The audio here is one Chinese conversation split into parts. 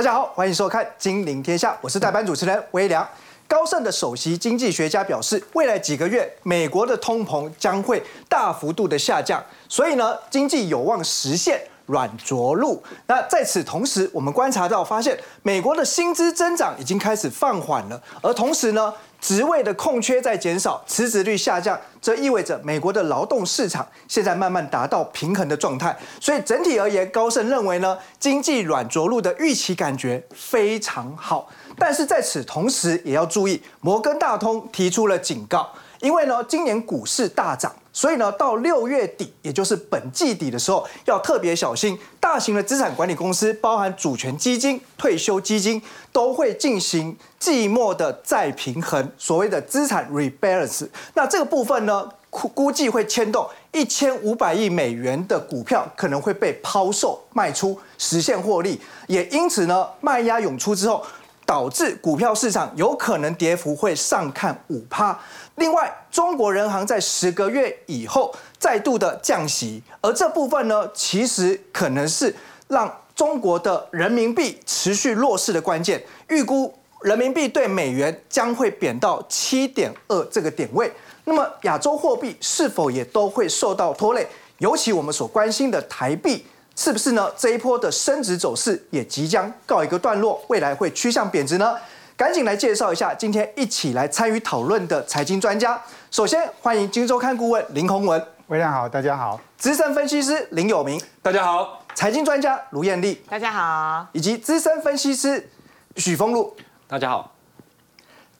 大家好，欢迎收看《金陵天下》，我是代班主持人微良。高盛的首席经济学家表示，未来几个月美国的通膨将会大幅度的下降，所以呢，经济有望实现软着陆。那在此同时，我们观察到发现，美国的薪资增长已经开始放缓了，而同时呢。职位的空缺在减少，辞职率下降，这意味着美国的劳动市场现在慢慢达到平衡的状态。所以整体而言，高盛认为呢，经济软着陆的预期感觉非常好。但是在此同时，也要注意，摩根大通提出了警告，因为呢，今年股市大涨。所以呢，到六月底，也就是本季底的时候，要特别小心。大型的资产管理公司，包含主权基金、退休基金，都会进行季末的再平衡，所谓的资产 rebalance。那这个部分呢，估估计会牵动一千五百亿美元的股票可能会被抛售卖出，实现获利。也因此呢，卖压涌出之后。导致股票市场有可能跌幅会上看五趴。另外，中国人行在十个月以后再度的降息，而这部分呢，其实可能是让中国的人民币持续弱势的关键。预估人民币对美元将会贬到七点二这个点位。那么，亚洲货币是否也都会受到拖累？尤其我们所关心的台币。是不是呢？这一波的升值走势也即将告一个段落，未来会趋向贬值呢？赶紧来介绍一下今天一起来参与讨论的财经专家。首先欢迎金周刊顾问林宏文，微亮好，大家好；资深分析师林有明，大家好；财经专家卢艳丽，大家好；以及资深分析师许峰路，大家好。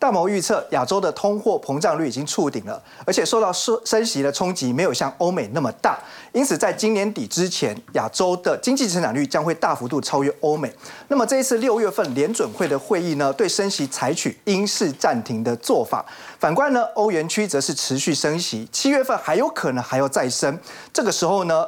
大摩预测，亚洲的通货膨胀率已经触顶了，而且受到升升息的冲击没有像欧美那么大，因此在今年底之前，亚洲的经济成长率将会大幅度超越欧美。那么这一次六月份联准会的会议呢，对升息采取因式暂停的做法。反观呢，欧元区则是持续升息，七月份还有可能还要再升。这个时候呢，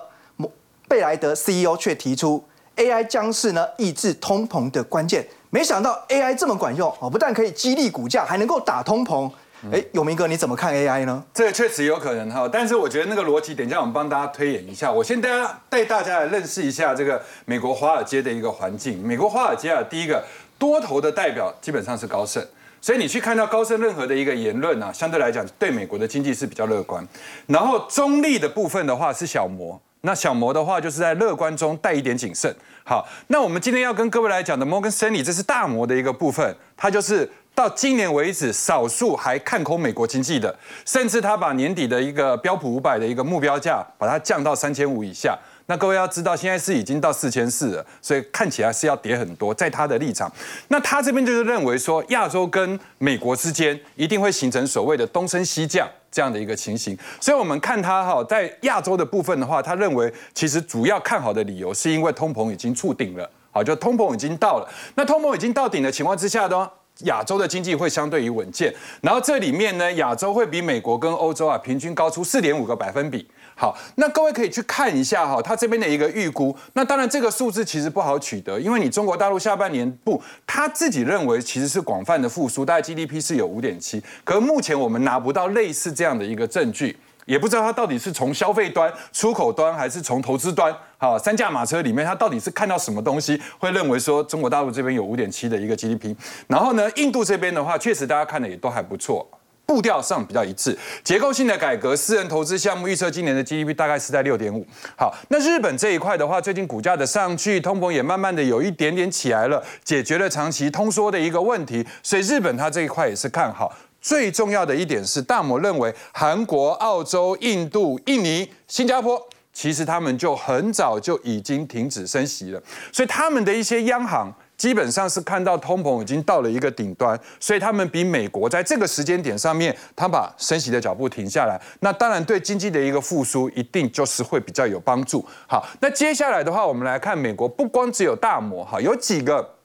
贝莱德 CEO 却提出，AI 将是呢抑制通膨的关键。没想到 AI 这么管用哦，不但可以激励股价，还能够打通膨。哎，永明哥，你怎么看 AI 呢？这个确实有可能哈，但是我觉得那个逻辑，等一下我们帮大家推演一下。我先大家带大家来认识一下这个美国华尔街的一个环境。美国华尔街啊，第一个多头的代表基本上是高盛，所以你去看到高盛任何的一个言论啊，相对来讲对美国的经济是比较乐观。然后中立的部分的话是小摩，那小摩的话就是在乐观中带一点谨慎。好，那我们今天要跟各位来讲的摩根森利，这是大摩的一个部分，它就是到今年为止少数还看空美国经济的，甚至它把年底的一个标普五百的一个目标价，把它降到三千五以下。那各位要知道，现在是已经到四千四了，所以看起来是要跌很多。在他的立场，那他这边就是认为说，亚洲跟美国之间一定会形成所谓的东升西降这样的一个情形。所以我们看他哈，在亚洲的部分的话，他认为其实主要看好的理由是因为通膨已经触顶了，好，就通膨已经到了。那通膨已经到顶的情况之下呢，亚洲的经济会相对于稳健。然后这里面呢，亚洲会比美国跟欧洲啊平均高出四点五个百分比。好，那各位可以去看一下哈，他这边的一个预估。那当然，这个数字其实不好取得，因为你中国大陆下半年不，他自己认为其实是广泛的复苏，大概 GDP 是有五点七。可是目前我们拿不到类似这样的一个证据，也不知道他到底是从消费端、出口端，还是从投资端，好，三驾马车里面他到底是看到什么东西，会认为说中国大陆这边有五点七的一个 GDP。然后呢，印度这边的话，确实大家看的也都还不错。步调上比较一致，结构性的改革，私人投资项目预测今年的 GDP 大概是在六点五。好，那日本这一块的话，最近股价的上去，通膨也慢慢的有一点点起来了，解决了长期通缩的一个问题，所以日本它这一块也是看好。最重要的一点是，大摩认为韩国、澳洲、印度、印尼、新加坡，其实他们就很早就已经停止升息了，所以他们的一些央行。基本上是看到通膨已经到了一个顶端，所以他们比美国在这个时间点上面，他把升息的脚步停下来。那当然对经济的一个复苏，一定就是会比较有帮助。好，那接下来的话，我们来看美国，不光只有大摩，哈，有几个。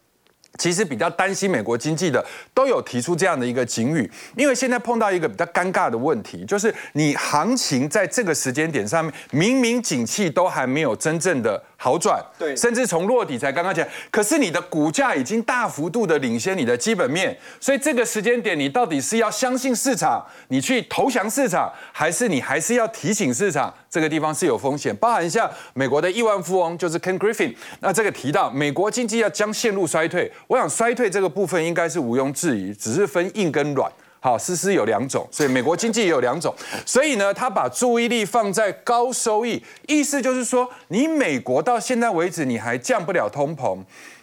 其实比较担心美国经济的都有提出这样的一个警语，因为现在碰到一个比较尴尬的问题，就是你行情在这个时间点上面，明明景气都还没有真正的好转，对，甚至从落底才刚刚起来，可是你的股价已经大幅度的领先你的基本面，所以这个时间点你到底是要相信市场，你去投降市场，还是你还是要提醒市场？这个地方是有风险，包含像美国的亿万富翁就是 Ken Griffin，那这个提到美国经济要将陷入衰退，我想衰退这个部分应该是毋庸置疑，只是分硬跟软。好，思思有两种，所以美国经济也有两种，所以呢，他把注意力放在高收益，意思就是说，你美国到现在为止你还降不了通膨。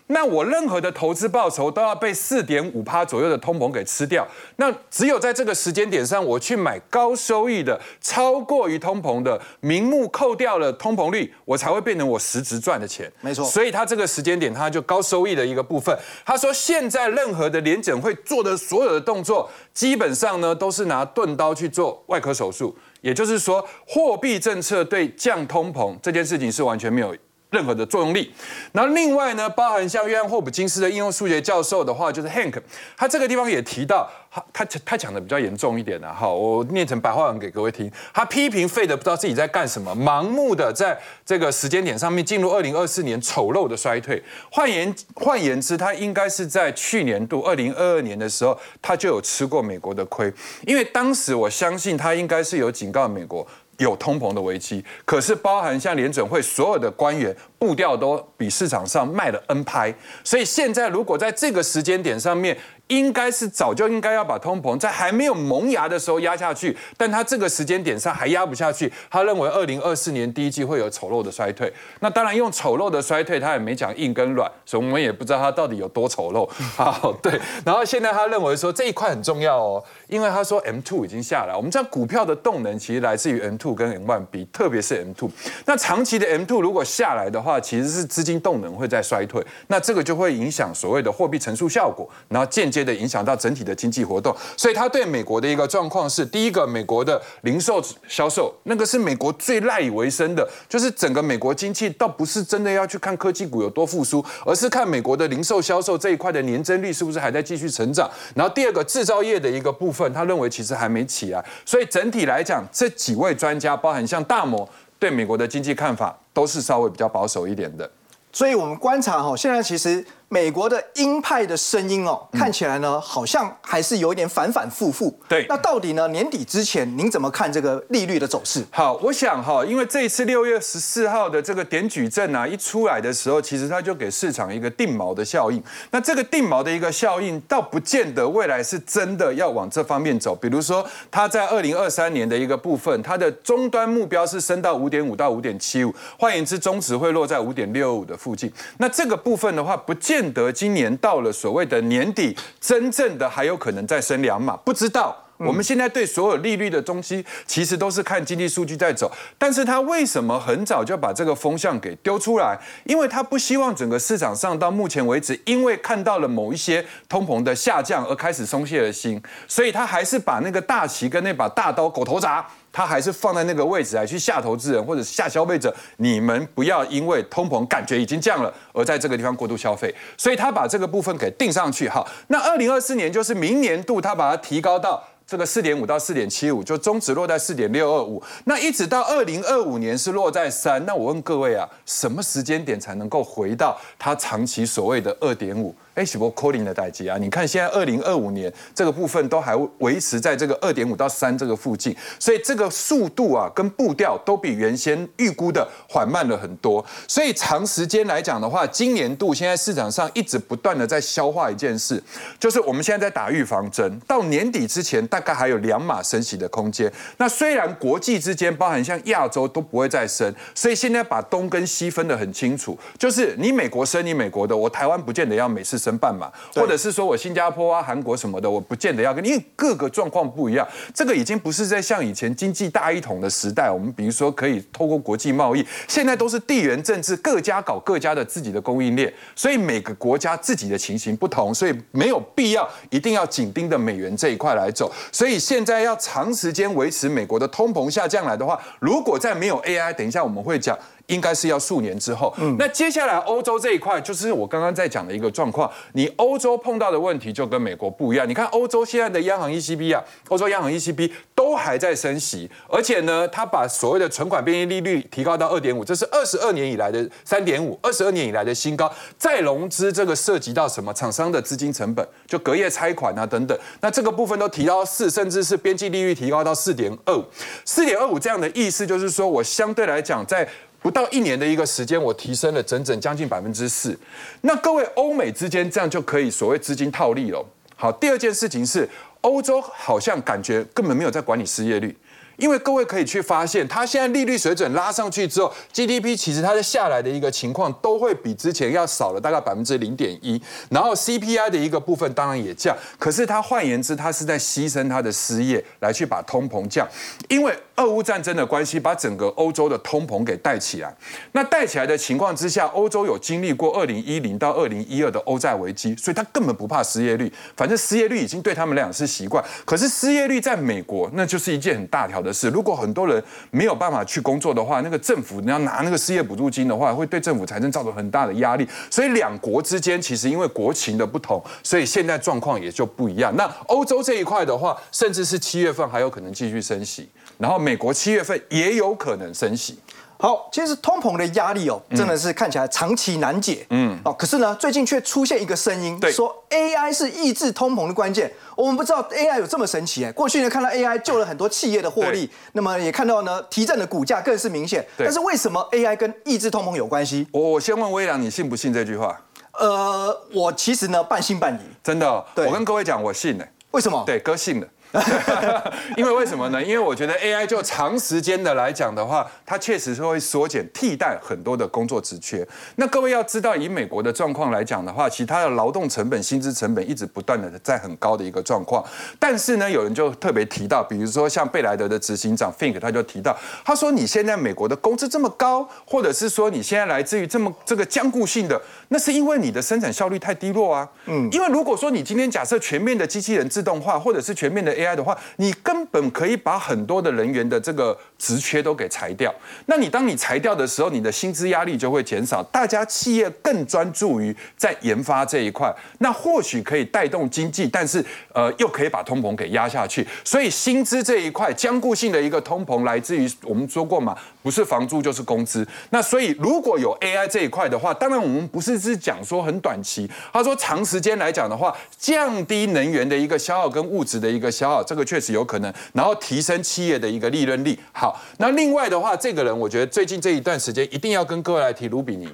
那我任何的投资报酬都要被四点五趴左右的通膨给吃掉。那只有在这个时间点上，我去买高收益的、超过于通膨的，名目扣掉了通膨率，我才会变成我实质赚的钱。没错。所以他这个时间点，他就高收益的一个部分。他说，现在任何的联准会做的所有的动作，基本上呢都是拿钝刀去做外科手术。也就是说，货币政策对降通膨这件事情是完全没有。任何的作用力，然后另外呢，包含像约翰霍普金斯的应用数学教授的话，就是 Hank，他这个地方也提到，他他他讲的比较严重一点的，哈，我念成白话文给各位听，他批评费的不知道自己在干什么，盲目的在这个时间点上面进入二零二四年丑陋的衰退，换言换言之，他应该是在去年度二零二二年的时候，他就有吃过美国的亏，因为当时我相信他应该是有警告美国。有通膨的危机，可是包含像联准会所有的官员步调都比市场上卖了 N 拍，所以现在如果在这个时间点上面。应该是早就应该要把通膨在还没有萌芽的时候压下去，但他这个时间点上还压不下去。他认为二零二四年第一季会有丑陋的衰退。那当然用丑陋的衰退，他也没讲硬跟软，所以我们也不知道他到底有多丑陋。好，对。然后现在他认为说这一块很重要哦，因为他说 M two 已经下来。我们知道股票的动能其实来自于 M two 跟 M one 比，特别是 M two。那长期的 M two 如果下来的话，其实是资金动能会在衰退，那这个就会影响所谓的货币乘数效果，然后间。接的影响到整体的经济活动，所以他对美国的一个状况是：第一个，美国的零售销售，那个是美国最赖以为生的，就是整个美国经济倒不是真的要去看科技股有多复苏，而是看美国的零售销售这一块的年增率是不是还在继续成长。然后第二个，制造业的一个部分，他认为其实还没起来。所以整体来讲，这几位专家，包含像大摩对美国的经济看法，都是稍微比较保守一点的。所以我们观察哈，现在其实。美国的鹰派的声音哦，看起来呢，好像还是有一点反反复复。对，那到底呢？年底之前，您怎么看这个利率的走势？好，我想哈，因为这一次六月十四号的这个点举证啊，一出来的时候，其实它就给市场一个定锚的效应。那这个定锚的一个效应，倒不见得未来是真的要往这方面走。比如说，它在二零二三年的一个部分，它的终端目标是升到五点五到五点七五，换言之，中值会落在五点六五的附近。那这个部分的话，不见得今年到了所谓的年底，真正的还有可能再升两码，不知道。我们现在对所有利率的东西，其实都是看经济数据在走。但是他为什么很早就把这个风向给丢出来？因为他不希望整个市场上到目前为止，因为看到了某一些通膨的下降而开始松懈了心，所以他还是把那个大旗跟那把大刀狗头铡。他还是放在那个位置来去吓投资人或者吓消费者，你们不要因为通膨感觉已经降了，而在这个地方过度消费，所以他把这个部分给定上去。好，那二零二四年就是明年度，他把它提高到这个四点五到四点七五，就中值落在四点六二五，那一直到二零二五年是落在三。那我问各位啊，什么时间点才能够回到它长期所谓的二点五？哎，许波 calling 的代际啊，你看现在二零二五年这个部分都还维持在这个二点五到三这个附近，所以这个速度啊跟步调都比原先预估的缓慢了很多。所以长时间来讲的话，今年度现在市场上一直不断的在消化一件事，就是我们现在在打预防针，到年底之前大概还有两码升息的空间。那虽然国际之间包含像亚洲都不会再升，所以现在把东跟西分得很清楚，就是你美国升你美国的，我台湾不见得要每次。申办嘛，或者是说我新加坡啊、韩国什么的，我不见得要跟，因为各个状况不一样。这个已经不是在像以前经济大一统的时代，我们比如说可以透过国际贸易，现在都是地缘政治，各家搞各家的自己的供应链，所以每个国家自己的情形不同，所以没有必要一定要紧盯着美元这一块来走。所以现在要长时间维持美国的通膨下降来的话，如果再没有 AI，等一下我们会讲。应该是要数年之后。嗯那接下来欧洲这一块，就是我刚刚在讲的一个状况。你欧洲碰到的问题就跟美国不一样。你看欧洲现在的央行 ECB 啊，欧洲央行 ECB 都还在升息，而且呢，它把所谓的存款便利利率提高到二点五，这是二十二年以来的三点五，二十二年以来的新高。再融资这个涉及到什么？厂商的资金成本，就隔夜拆款啊等等。那这个部分都提到四，甚至是边际利率提高到四点二五，四点二五这样的意思就是说我相对来讲在。不到一年的一个时间，我提升了整整将近百分之四。那各位欧美之间这样就可以所谓资金套利了。好，第二件事情是欧洲好像感觉根本没有在管理失业率。因为各位可以去发现，它现在利率水准拉上去之后，GDP 其实它的下来的一个情况都会比之前要少了大概百分之零点一，然后 CPI 的一个部分当然也降，可是它换言之，它是在牺牲它的失业来去把通膨降，因为俄乌战争的关系，把整个欧洲的通膨给带起来。那带起来的情况之下，欧洲有经历过二零一零到二零一二的欧债危机，所以它根本不怕失业率，反正失业率已经对他们俩是习惯。可是失业率在美国，那就是一件很大条。的是，如果很多人没有办法去工作的话，那个政府你要拿那个失业补助金的话，会对政府财政造成很大的压力。所以两国之间其实因为国情的不同，所以现在状况也就不一样。那欧洲这一块的话，甚至是七月份还有可能继续升息，然后美国七月份也有可能升息。好，其实通膨的压力哦，真的是看起来长期难解。嗯，哦，可是呢，最近却出现一个声音，说 AI 是抑制通膨的关键。我们不知道 AI 有这么神奇哎。过去呢，看到 AI 救了很多企业的获利，那么也看到呢，提振的股价更是明显。但是为什么 AI 跟抑制通膨有关系？我我先问微良，你信不信这句话？呃，我其实呢半信半疑。真的，我跟各位讲，我信呢。为什么？对，哥信的。因为为什么呢？因为我觉得 AI 就长时间的来讲的话，它确实是会缩减、替代很多的工作职缺。那各位要知道，以美国的状况来讲的话，其他的劳动成本、薪资成本一直不断的在很高的一个状况。但是呢，有人就特别提到，比如说像贝莱德的执行长 Fink，他就提到，他说你现在美国的工资这么高，或者是说你现在来自于这么这个僵固性的，那是因为你的生产效率太低落啊。嗯，因为如果说你今天假设全面的机器人自动化，或者是全面的 AI。AI 的话，你根本可以把很多的人员的这个职缺都给裁掉。那你当你裁掉的时候，你的薪资压力就会减少，大家企业更专注于在研发这一块，那或许可以带动经济，但是呃，又可以把通膨给压下去。所以薪资这一块坚固性的一个通膨，来自于我们说过嘛，不是房租就是工资。那所以如果有 AI 这一块的话，当然我们不是是讲说很短期，他说长时间来讲的话，降低能源的一个消耗跟物质的一个消耗。这个确实有可能，然后提升企业的一个利润率。好，那另外的话，这个人我觉得最近这一段时间一定要跟各位来提卢比尼，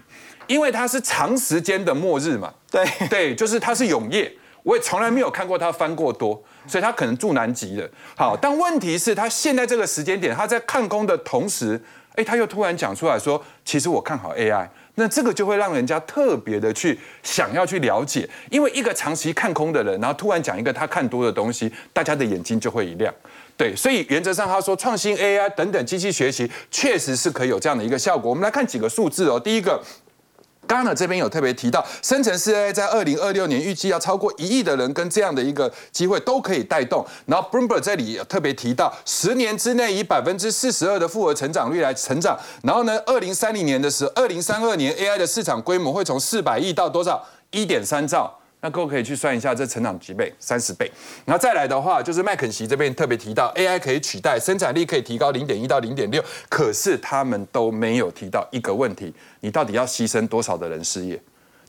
因为他是长时间的末日嘛。对对，就是他是永业，我也从来没有看过他翻过多，所以他可能住南极的。好，但问题是，他现在这个时间点，他在看空的同时，哎，他又突然讲出来说，其实我看好 AI。那这个就会让人家特别的去想要去了解，因为一个长期看空的人，然后突然讲一个他看多的东西，大家的眼睛就会一亮。对，所以原则上他说创新 AI 等等机器学习确实是可以有这样的一个效果。我们来看几个数字哦，第一个。刚刚这边有特别提到，生成式 AI 在二零二六年预计要超过一亿的人跟这样的一个机会都可以带动。然后 Bloomberg 这里有特别提到，十年之内以百分之四十二的复合成长率来成长。然后呢，二零三零年的时候，二零三二年 AI 的市场规模会从四百亿到多少？一点三兆。那各位可以去算一下，这成长几倍？三十倍。然后再来的话，就是麦肯锡这边特别提到，AI 可以取代生产力，可以提高零点一到零点六。可是他们都没有提到一个问题：你到底要牺牲多少的人失业，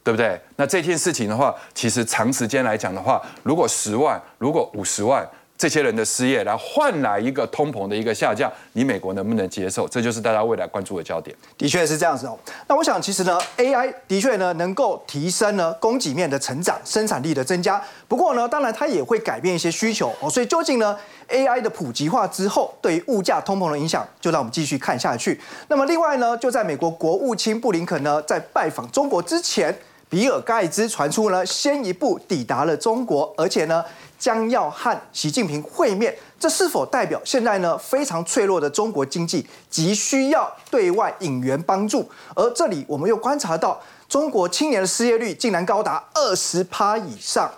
对不对？那这件事情的话，其实长时间来讲的话，如果十万，如果五十万。这些人的失业来换来一个通膨的一个下降，你美国能不能接受？这就是大家未来关注的焦点。的确是这样子哦。那我想，其实呢，AI 的确呢能够提升呢供给面的成长、生产力的增加。不过呢，当然它也会改变一些需求哦。所以究竟呢，AI 的普及化之后对于物价通膨的影响，就让我们继续看下去。那么另外呢，就在美国国务卿布林肯呢在拜访中国之前，比尔盖茨传出呢先一步抵达了中国，而且呢。将要和习近平会面，这是否代表现在呢非常脆弱的中国经济急需要对外引援帮助？而这里我们又观察到，中国青年的失业率竟然高达二十趴以上，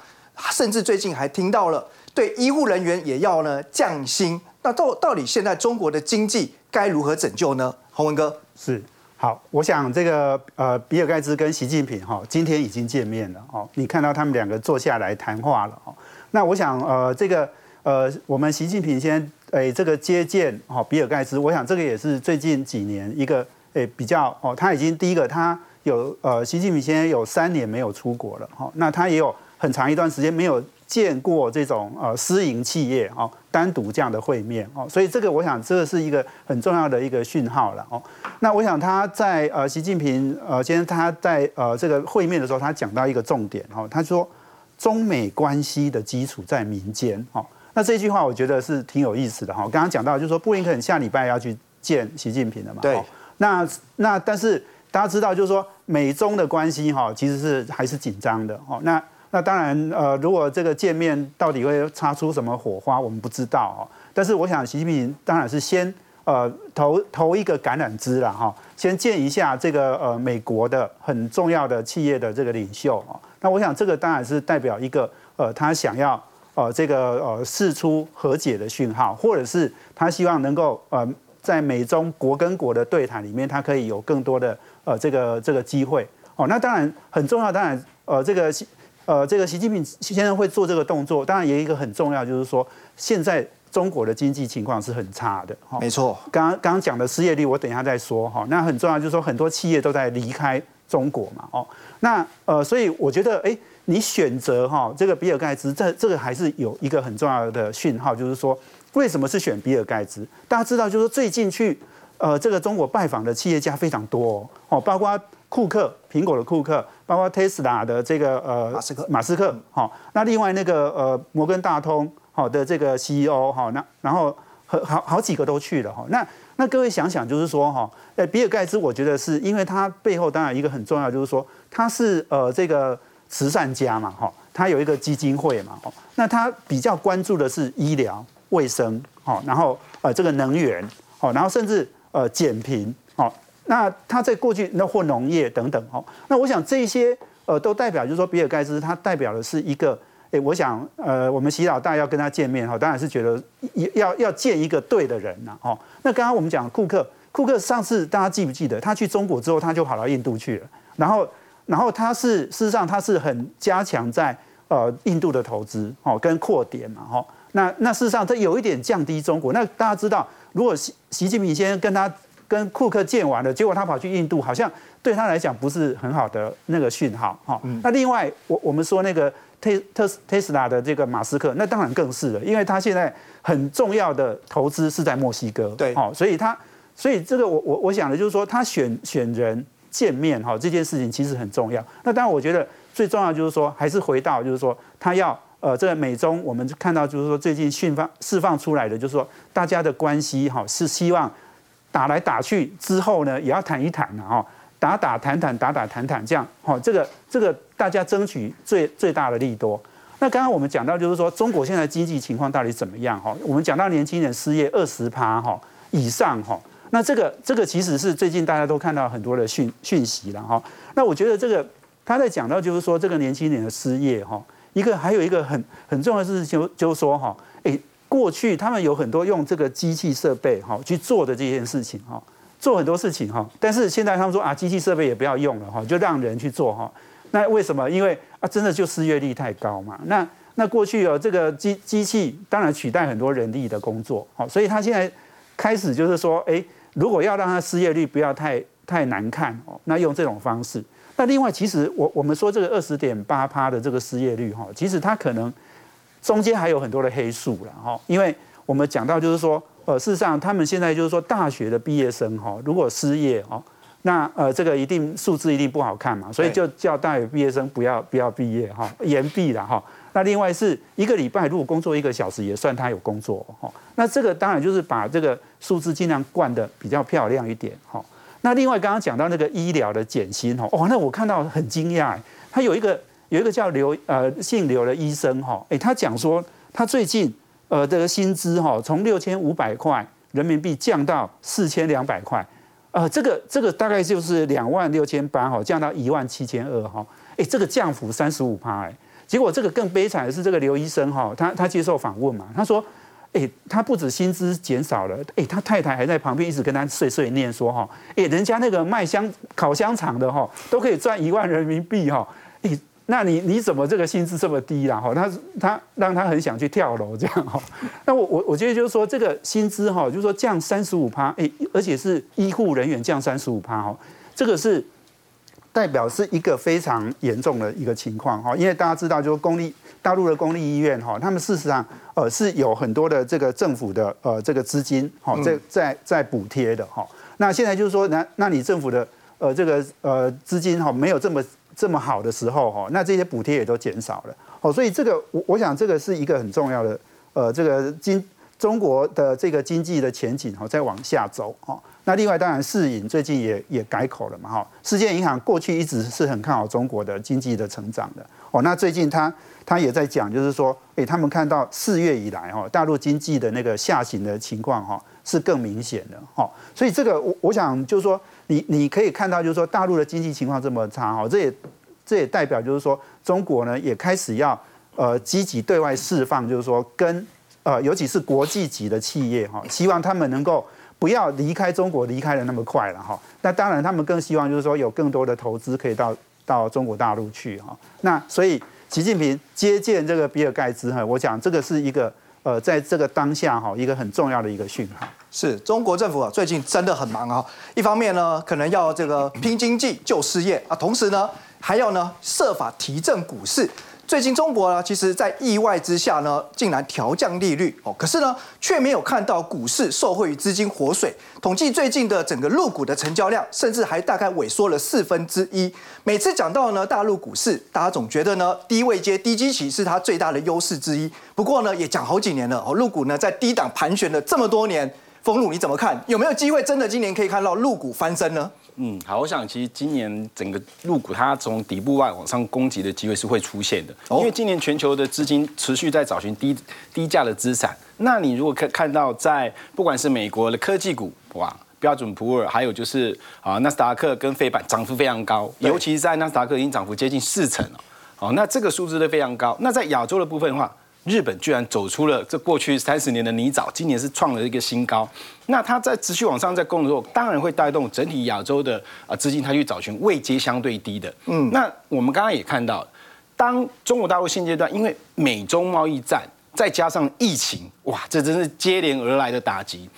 甚至最近还听到了对医护人员也要呢降薪。那到到底现在中国的经济该如何拯救呢？洪文哥是。好，我想这个呃，比尔盖茨跟习近平哈，今天已经见面了哦。你看到他们两个坐下来谈话了哦。那我想呃，这个呃，我们习近平先诶这个接见哦，比尔盖茨，我想这个也是最近几年一个诶比较哦，他已经第一个他有呃，习近平现在有三年没有出国了哈，那他也有很长一段时间没有。见过这种呃私营企业哦单独这样的会面哦，所以这个我想这个是一个很重要的一个讯号了哦。那我想他在呃习近平呃今天他在呃这个会面的时候，他讲到一个重点哦，他说中美关系的基础在民间哦。那这句话我觉得是挺有意思的哈。刚刚讲到就是说布林肯下礼拜要去见习近平了嘛，对。那那但是大家知道就是说美中的关系哈其实是还是紧张的哦。那那当然，呃，如果这个见面到底会擦出什么火花，我们不知道哦。但是我想，习近平当然是先呃投投一个橄榄枝了哈，先见一下这个呃美国的很重要的企业的这个领袖啊。那我想，这个当然是代表一个呃他想要呃这个呃释出和解的讯号，或者是他希望能够呃在美中国跟国的对谈里面，他可以有更多的呃这个这个机会哦。那当然很重要，当然呃这个。呃，这个习近平先生会做这个动作，当然也有一个很重要，就是说现在中国的经济情况是很差的。没错，刚刚刚刚讲的失业率，我等一下再说哈。那很重要，就是说很多企业都在离开中国嘛。哦，那呃，所以我觉得，哎，你选择哈这个比尔盖茨，这这个还是有一个很重要的讯号，就是说为什么是选比尔盖茨？大家知道，就是最近去呃这个中国拜访的企业家非常多哦，包括。库克，苹果的库克，包括特斯拉的这个呃马斯克，马斯克，好，那另外那个呃摩根大通好的这个 CEO 哈，那然后好好好几个都去了哈，那那各位想想就是说哈，呃比尔盖茨我觉得是因为他背后当然一个很重要就是说他是呃这个慈善家嘛哈，他有一个基金会嘛哈，那他比较关注的是医疗卫生好，然后呃这个能源好，然后甚至呃减贫好。那他在过去那或农业等等哦，那我想这些呃都代表就是说比尔盖茨他代表的是一个诶，我想呃我们习老大要跟他见面哈，当然是觉得要要见一个对的人呐哦。那刚刚我们讲库克，库克上次大家记不记得他去中国之后他就跑到印度去了，然后然后他是事实上他是很加强在呃印度的投资哦跟扩点嘛哈。那那事实上他有一点降低中国。那大家知道如果习习近平先跟他。跟库克见完了，结果他跑去印度，好像对他来讲不是很好的那个讯号哈。那另外，我我们说那个特特特斯拉的这个马斯克，那当然更是了，因为他现在很重要的投资是在墨西哥，对，好，所以他所以这个我我我想的就是说，他选选人见面哈这件事情其实很重要。那当然，我觉得最重要就是说，还是回到就是说，他要呃这个美中，我们看到就是说最近讯放释放出来的，就是说大家的关系哈是希望。打来打去之后呢，也要谈一谈了哈，打打谈谈，打打谈谈，这样哈，这个这个大家争取最最大的利多。那刚刚我们讲到就是说，中国现在经济情况到底怎么样哈？我们讲到年轻人失业二十趴哈以上哈，那这个这个其实是最近大家都看到很多的讯讯息了哈。那我觉得这个他在讲到就是说，这个年轻人的失业哈，一个还有一个很很重要的事情就就是说哈，哎。过去他们有很多用这个机器设备哈去做的这件事情哈，做很多事情哈，但是现在他们说啊，机器设备也不要用了哈，就让人去做哈。那为什么？因为啊，真的就失业率太高嘛。那那过去有这个机机器当然取代很多人力的工作，好，所以他现在开始就是说，哎，如果要让他失业率不要太太难看哦，那用这种方式。那另外，其实我我们说这个二十点八趴的这个失业率哈，其实它可能。中间还有很多的黑数了哈，因为我们讲到就是说，呃，事实上他们现在就是说大学的毕业生哈，如果失业哦，那呃这个一定数字一定不好看嘛，所以就叫大学毕业生不要不要毕业哈，延毕了哈。那另外是一个礼拜如果工作一个小时也算他有工作哈，那这个当然就是把这个数字尽量灌的比较漂亮一点哈。那另外刚刚讲到那个医疗的减薪哈，哦，那我看到很惊讶，他有一个。有一个叫刘呃姓刘的医生哈，哎，他讲说他最近呃这个薪资哈从六千五百块人民币降到四千两百块，呃，这个这个大概就是两万六千八哈降到一万七千二哈，哎，这个降幅三十五趴哎，结果这个更悲惨的是这个刘医生哈，他他接受访问嘛，他说，哎，他不止薪资减少了，哎，他太太还在旁边一直跟他碎碎念说哈，哎，人家那个卖香烤香肠的哈，都可以赚一万人民币哈，哎，那你你怎么这个薪资这么低啦？哈，他他让他很想去跳楼这样哈。那我我我觉得就是说这个薪资哈，就是说降三十五趴，哎，而且是医护人员降三十五趴哈，这个是代表是一个非常严重的一个情况哈，因为大家知道就是公立。大陆的公立医院哈，他们事实上呃是有很多的这个政府的呃这个资金哈在在在补贴的哈。那现在就是说，那那你政府的呃这个呃资金哈没有这么这么好的时候哈，那这些补贴也都减少了哦。所以这个我我想这个是一个很重要的呃这个经中国的这个经济的前景哈在往下走哈。那另外当然世银最近也也改口了嘛哈。世界银行过去一直是很看好中国的经济的成长的哦。那最近他他也在讲，就是说，哎，他们看到四月以来哈，大陆经济的那个下行的情况哈是更明显的哈，所以这个我我想就是说，你你可以看到就是说，大陆的经济情况这么差哈，这也这也代表就是说，中国呢也开始要呃积极对外释放，就是说跟呃尤其是国际级的企业哈，希望他们能够不要离开中国离开的那么快了哈。那当然他们更希望就是说有更多的投资可以到到中国大陆去哈。那所以。习近平接见这个比尔盖茨哈，我讲这个是一个呃，在这个当下哈，一个很重要的一个讯号。是中国政府啊，最近真的很忙啊。一方面呢，可能要这个拼经济救失业啊，同时呢，还要呢设法提振股市。最近中国呢，其实在意外之下呢，竟然调降利率哦，可是呢，却没有看到股市受惠于资金活水。统计最近的整个陆股的成交量，甚至还大概萎缩了四分之一。每次讲到呢大陆股市，大家总觉得呢低位接低基期是它最大的优势之一。不过呢，也讲好几年了哦，陆股呢在低档盘旋了这么多年，冯鲁你怎么看？有没有机会真的今年可以看到陆股翻身呢？嗯，好，我想其实今年整个入股它从底部外往上攻击的机会是会出现的，因为今年全球的资金持续在找寻低低价的资产。那你如果看看到在不管是美国的科技股哇，标准普尔，还有就是啊纳斯达克跟费板涨幅非常高，尤其是在纳斯达克已经涨幅接近四成了，好，那这个数字都非常高。那在亚洲的部分的话。日本居然走出了这过去三十年的泥沼，今年是创了一个新高。那它在持续往上在攻的时候，当然会带动整体亚洲的啊资金，它去找寻位阶相对低的。嗯，那我们刚刚也看到，当中国大陆现阶段因为美中贸易战，再加上疫情，哇，这真是接连而来的打击。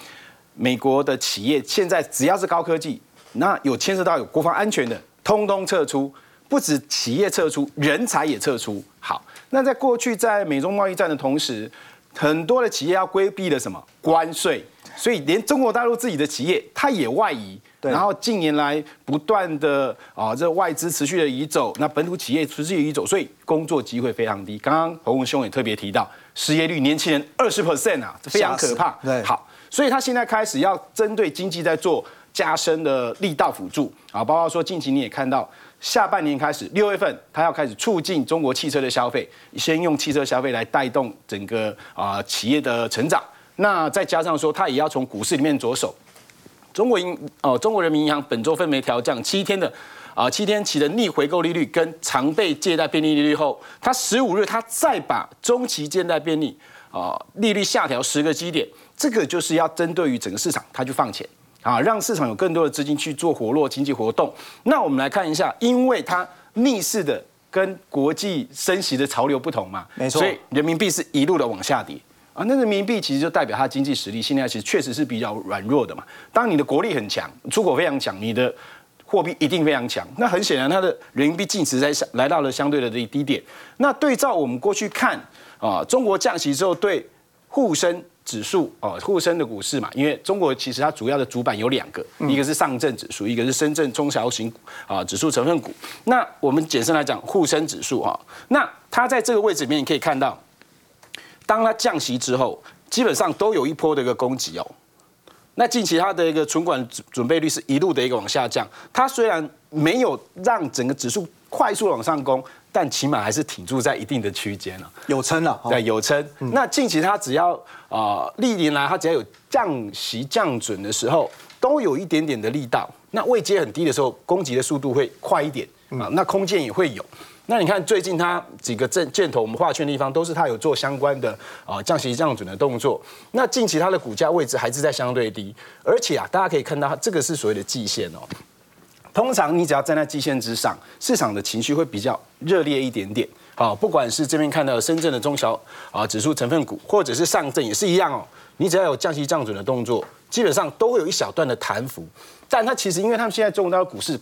美国的企业现在只要是高科技，那有牵涉到有国防安全的，通通撤出。不止企业撤出，人才也撤出。好，那在过去在美中贸易战的同时，很多的企业要规避的什么关税，所以连中国大陆自己的企业它也外移。然后近年来不断的啊，这外资持续的移走，那本土企业持续移走，所以工作机会非常低。刚刚侯文兄也特别提到，失业率年轻人二十 percent 啊，非常可怕。对，好，所以他现在开始要针对经济在做加深的力道辅助啊，包括说近期你也看到。下半年开始，六月份它要开始促进中国汽车的消费，先用汽车消费来带动整个啊企业的成长。那再加上说，它也要从股市里面着手。中国银哦，中国人民银行本周分别调降七天的啊七天期的逆回购利率跟常备借贷便利利率后，它十五日它再把中期借贷便利啊利率下调十个基点，这个就是要针对于整个市场，它去放钱。啊，让市场有更多的资金去做活络经济活动。那我们来看一下，因为它逆势的跟国际升息的潮流不同嘛，没错，所以人民币是一路的往下跌啊。那人民币其实就代表它经济实力现在其实确实是比较软弱的嘛。当你的国力很强，出口非常强，你的货币一定非常强。那很显然，它的人民币净值在来到了相对的低低点。那对照我们过去看啊，中国降息之后对沪深。指数哦，沪深的股市嘛，因为中国其实它主要的主板有两个，一个是上证指数，一个是深圳中小型啊指数成分股。那我们简称来讲沪深指数啊，那它在这个位置里面，你可以看到，当它降息之后，基本上都有一波的一个攻击哦。那近期它的一个存款准备率是一路的一个往下降，它虽然没有让整个指数快速往上攻。但起码还是挺住在一定的区间了，有撑了，对，有撑。那近期它只要啊，历年来它只要有降息降准的时候，都有一点点的力道。那位阶很低的时候，攻击的速度会快一点啊，那空间也会有。那你看最近它几个箭箭头我们画圈的地方，都是它有做相关的啊降息降准的动作。那近期它的股价位置还是在相对低，而且啊，大家可以看到这个是所谓的季线哦。通常你只要站在季线之上，市场的情绪会比较热烈一点点。好，不管是这边看到深圳的中小啊指数成分股，或者是上证也是一样哦。你只要有降息降准的动作，基本上都会有一小段的弹幅。但它其实因为他们现在中国大陆股市，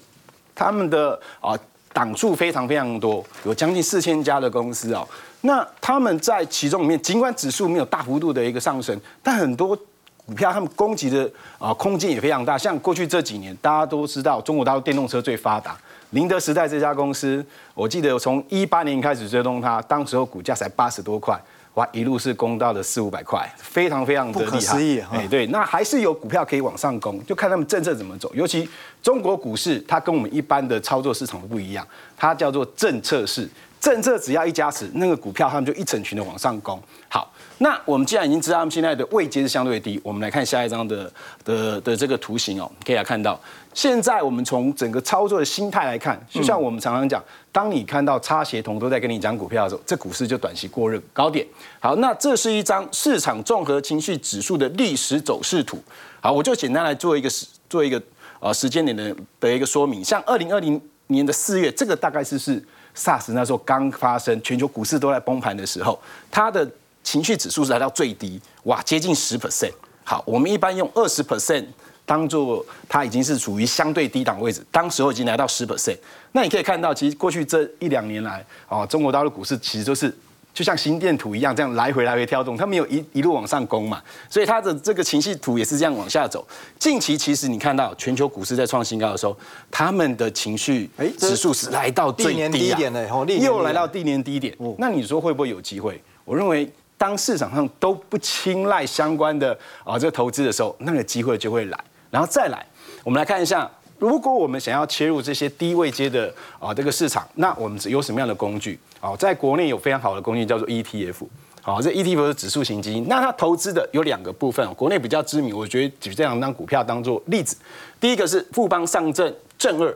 他们的啊档数非常非常多，有将近四千家的公司哦。那他们在其中里面，尽管指数没有大幅度的一个上升，但很多。股票他们攻击的啊空间也非常大，像过去这几年大家都知道，中国大陆电动车最发达，宁德时代这家公司，我记得从一八年开始追踪它，当时候股价才八十多块，哇，一路是攻到了四五百块，非常非常的不可思议。哎，对，那还是有股票可以往上攻，就看他们政策怎么走。尤其中国股市，它跟我们一般的操作市场不一样，它叫做政策市，政策只要一加持，那个股票他们就一整群的往上攻。好。那我们既然已经知道他们现在的位阶是相对低，我们来看下一张的的的这个图形哦，可以来看到，现在我们从整个操作的心态来看，就像我们常常讲，当你看到差协同都在跟你讲股票的时候，这股市就短期过热高点。好，那这是一张市场综合情绪指数的历史走势图。好，我就简单来做一个时做一个呃时间点的的一个说明。像二零二零年的四月，这个大概是是 SARS 那时候刚发生，全球股市都在崩盘的时候，它的。情绪指数是来到最低，哇，接近十 percent。好，我们一般用二十 percent 当做它已经是处于相对低档位置，当时候已经来到十 percent。那你可以看到，其实过去这一两年来，啊，中国大陆股市其实就是就像心电图一样，这样来回来回跳动，它没有一一路往上攻嘛，所以它的这个情绪图也是这样往下走。近期其实你看到全球股市在创新高的时候，他们的情绪指数是来到最低点的，又来到低年低点。那你说会不会有机会？我认为。当市场上都不青睐相关的啊这个投资的时候，那个机会就会来。然后再来，我们来看一下，如果我们想要切入这些低位阶的啊这个市场，那我们有什么样的工具？好，在国内有非常好的工具叫做 ETF。好，这 ETF 是指数型基金。那它投资的有两个部分，国内比较知名，我觉得举这两张股票当做例子。第一个是富邦上证正二，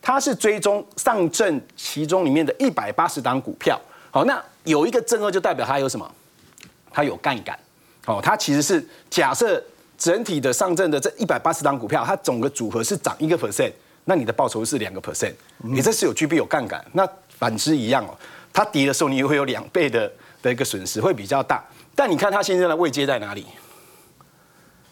它是追踪上证其中里面的一百八十档股票。好，那有一个正二就代表它有什么？它有杠杆，哦，它其实是假设整体的上证的这一百八十张股票，它总个组合是涨一个 percent，那你的报酬是两个 percent，你这是有具备有杠杆。那反之一样哦，它跌的时候你又会有两倍的的一个损失，会比较大。但你看它现在的位阶在哪里？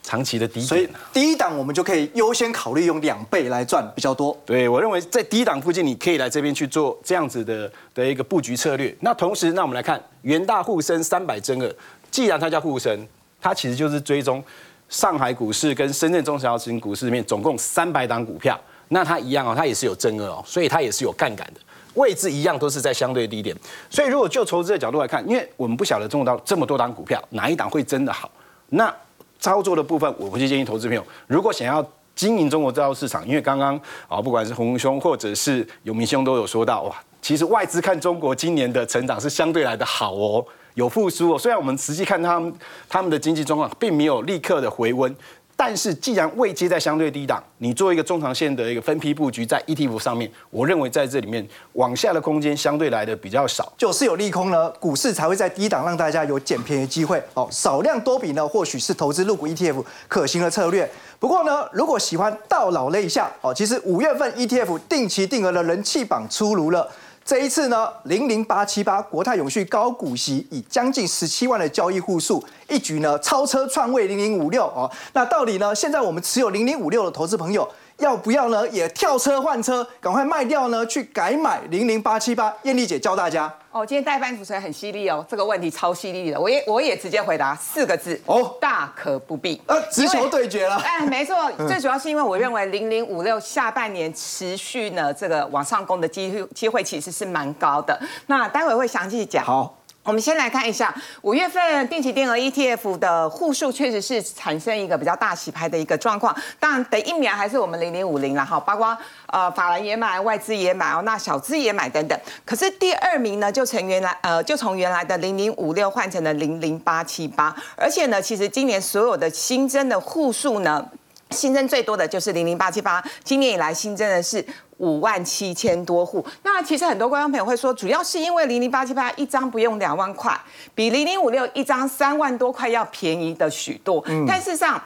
长期的低点，所以低档我们就可以优先考虑用两倍来赚比较多。对我认为在低档附近，你可以来这边去做这样子的的一个布局策略。那同时，那我们来看元大沪深三百增二，既然它叫沪深，它其实就是追踪上海股市跟深圳中小型股市里面总共三百档股票。那它一样哦，它也是有增二哦，所以它也是有杠杆的，位置一样都是在相对低点。所以如果就投资的角度来看，因为我们不晓得中国到这么多档股票，哪一档会真的好，那。操作的部分，我会建议投资朋友，如果想要经营中国造市场，因为刚刚啊，不管是洪兄或者是有明兄都有说到，哇，其实外资看中国今年的成长是相对来的好哦，有复苏哦。虽然我们实际看他们他们的经济状况并没有立刻的回温。但是，既然未接在相对低档，你做一个中长线的一个分批布局在 ETF 上面，我认为在这里面往下的空间相对来的比较少，就是有利空呢，股市才会在低档让大家有捡便宜机会。哦，少量多笔呢，或许是投资入股 ETF 可行的策略。不过呢，如果喜欢到老了一下，哦，其实五月份 ETF 定期定额的人气榜出炉了。这一次呢，零零八七八国泰永续高股息，以将近十七万的交易户数，一举呢超车创位零零五六哦。那到底呢，现在我们持有零零五六的投资朋友？要不要呢？也跳车换车，赶快卖掉呢？去改买零零八七八。艳丽姐教大家哦，今天代班主持人很犀利哦，这个问题超犀利的，我也我也直接回答四个字哦，大可不必。呃，直球对决了。哎，没错，最主要是因为我认为零零五六下半年持续呢这个往上攻的机会机会其实是蛮高的。那待会会详细讲。好。我们先来看一下五月份定期定额 ETF 的户数，确实是产生一个比较大洗牌的一个状况。当然，第一名还是我们零零五零了哈，包括呃法兰也买，外资也买哦，那小资也买等等。可是第二名呢，就从原来呃就从原来的零零五六换成了零零八七八，而且呢，其实今年所有的新增的户数呢。新增最多的就是零零八七八，今年以来新增的是五万七千多户。那其实很多观众朋友会说，主要是因为零零八七八一张不用两万块，比零零五六一张三万多块要便宜的许多。但事实上，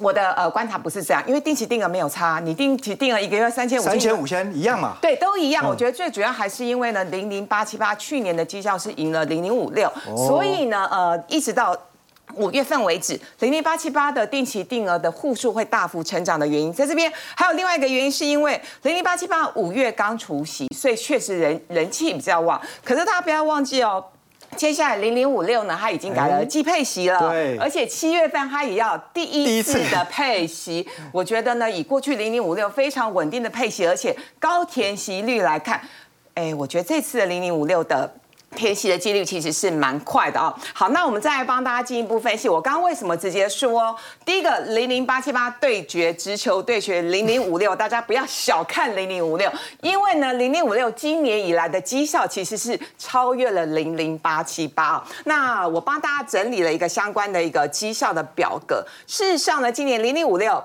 我的呃观察不是这样，因为定期定额没有差，你定期定额一个月三千五三千五千一样嘛。对，都一样。我觉得最主要还是因为呢，零零八七八去年的绩效是赢了零零五六，所以呢，呃，一直到。五月份为止，零零八七八的定期定额的户数会大幅成长的原因，在这边还有另外一个原因，是因为零零八七八五月刚除息，所以确实人人气比较旺。可是大家不要忘记哦，接下来零零五六呢，它已经改了季配息了，对，而且七月份它也要第一次的配息。我觉得呢，以过去零零五六非常稳定的配息，而且高填息率来看，哎，我觉得这次的零零五六的。偏息的几率其实是蛮快的哦。好，那我们再来帮大家进一步分析。我刚刚为什么直接说第一个零零八七八对决直球对决零零五六，大家不要小看零零五六，因为呢零零五六今年以来的绩效其实是超越了零零八七八。那我帮大家整理了一个相关的一个绩效的表格。事实上呢，今年零零五六